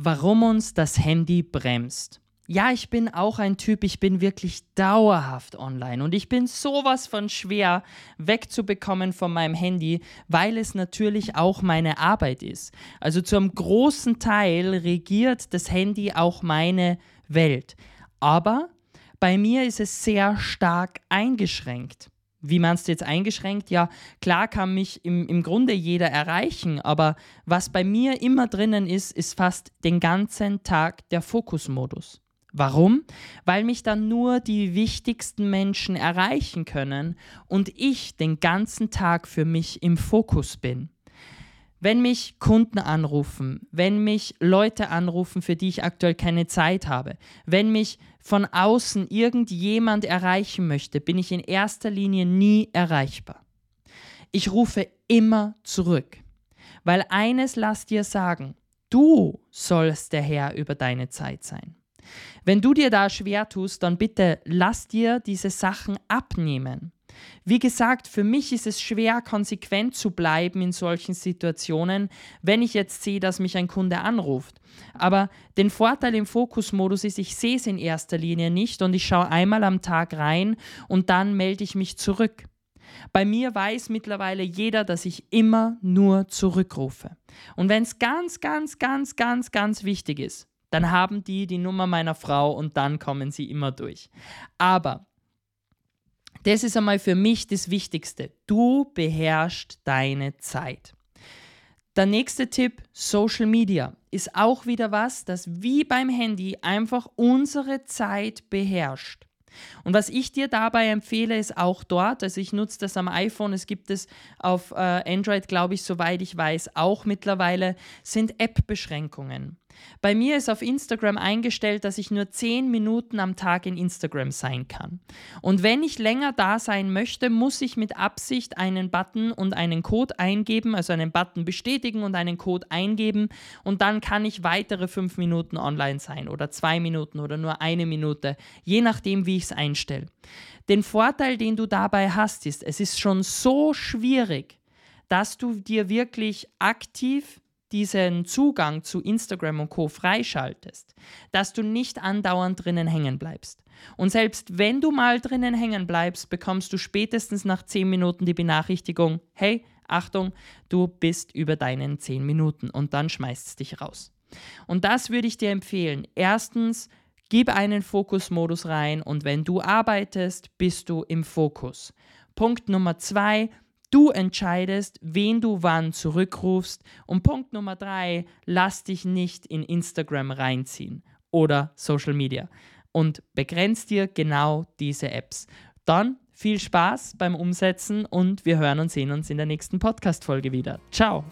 warum uns das Handy bremst. Ja, ich bin auch ein Typ, ich bin wirklich dauerhaft online und ich bin sowas von schwer wegzubekommen von meinem Handy, weil es natürlich auch meine Arbeit ist. Also zum großen Teil regiert das Handy auch meine Welt. Aber bei mir ist es sehr stark eingeschränkt. Wie meinst du jetzt eingeschränkt? Ja, klar kann mich im, im Grunde jeder erreichen, aber was bei mir immer drinnen ist, ist fast den ganzen Tag der Fokusmodus. Warum? Weil mich dann nur die wichtigsten Menschen erreichen können und ich den ganzen Tag für mich im Fokus bin. Wenn mich Kunden anrufen, wenn mich Leute anrufen, für die ich aktuell keine Zeit habe, wenn mich von außen irgendjemand erreichen möchte, bin ich in erster Linie nie erreichbar. Ich rufe immer zurück, weil eines lass dir sagen, du sollst der Herr über deine Zeit sein. Wenn du dir da schwer tust, dann bitte lass dir diese Sachen abnehmen. Wie gesagt, für mich ist es schwer, konsequent zu bleiben in solchen Situationen, wenn ich jetzt sehe, dass mich ein Kunde anruft. Aber den Vorteil im Fokusmodus ist, ich sehe es in erster Linie nicht und ich schaue einmal am Tag rein und dann melde ich mich zurück. Bei mir weiß mittlerweile jeder, dass ich immer nur zurückrufe. Und wenn es ganz, ganz, ganz, ganz, ganz wichtig ist, dann haben die die Nummer meiner Frau und dann kommen sie immer durch. Aber das ist einmal für mich das Wichtigste. Du beherrschst deine Zeit. Der nächste Tipp, Social Media, ist auch wieder was, das wie beim Handy einfach unsere Zeit beherrscht. Und was ich dir dabei empfehle, ist auch dort, also ich nutze das am iPhone, es gibt es auf äh, Android, glaube ich, soweit ich weiß, auch mittlerweile, sind App-Beschränkungen. Bei mir ist auf Instagram eingestellt, dass ich nur 10 Minuten am Tag in Instagram sein kann. Und wenn ich länger da sein möchte, muss ich mit Absicht einen Button und einen Code eingeben, also einen Button bestätigen und einen Code eingeben und dann kann ich weitere 5 Minuten online sein oder 2 Minuten oder nur eine Minute, je nachdem, wie ich es einstelle. Den Vorteil, den du dabei hast, ist, es ist schon so schwierig, dass du dir wirklich aktiv diesen Zugang zu Instagram und Co freischaltest, dass du nicht andauernd drinnen hängen bleibst. Und selbst wenn du mal drinnen hängen bleibst, bekommst du spätestens nach 10 Minuten die Benachrichtigung, hey, Achtung, du bist über deinen 10 Minuten und dann schmeißt es dich raus. Und das würde ich dir empfehlen. Erstens, gib einen Fokusmodus rein und wenn du arbeitest, bist du im Fokus. Punkt Nummer zwei, Du entscheidest, wen du wann zurückrufst. Und Punkt Nummer drei, lass dich nicht in Instagram reinziehen oder Social Media und begrenzt dir genau diese Apps. Dann viel Spaß beim Umsetzen und wir hören und sehen uns in der nächsten Podcast-Folge wieder. Ciao!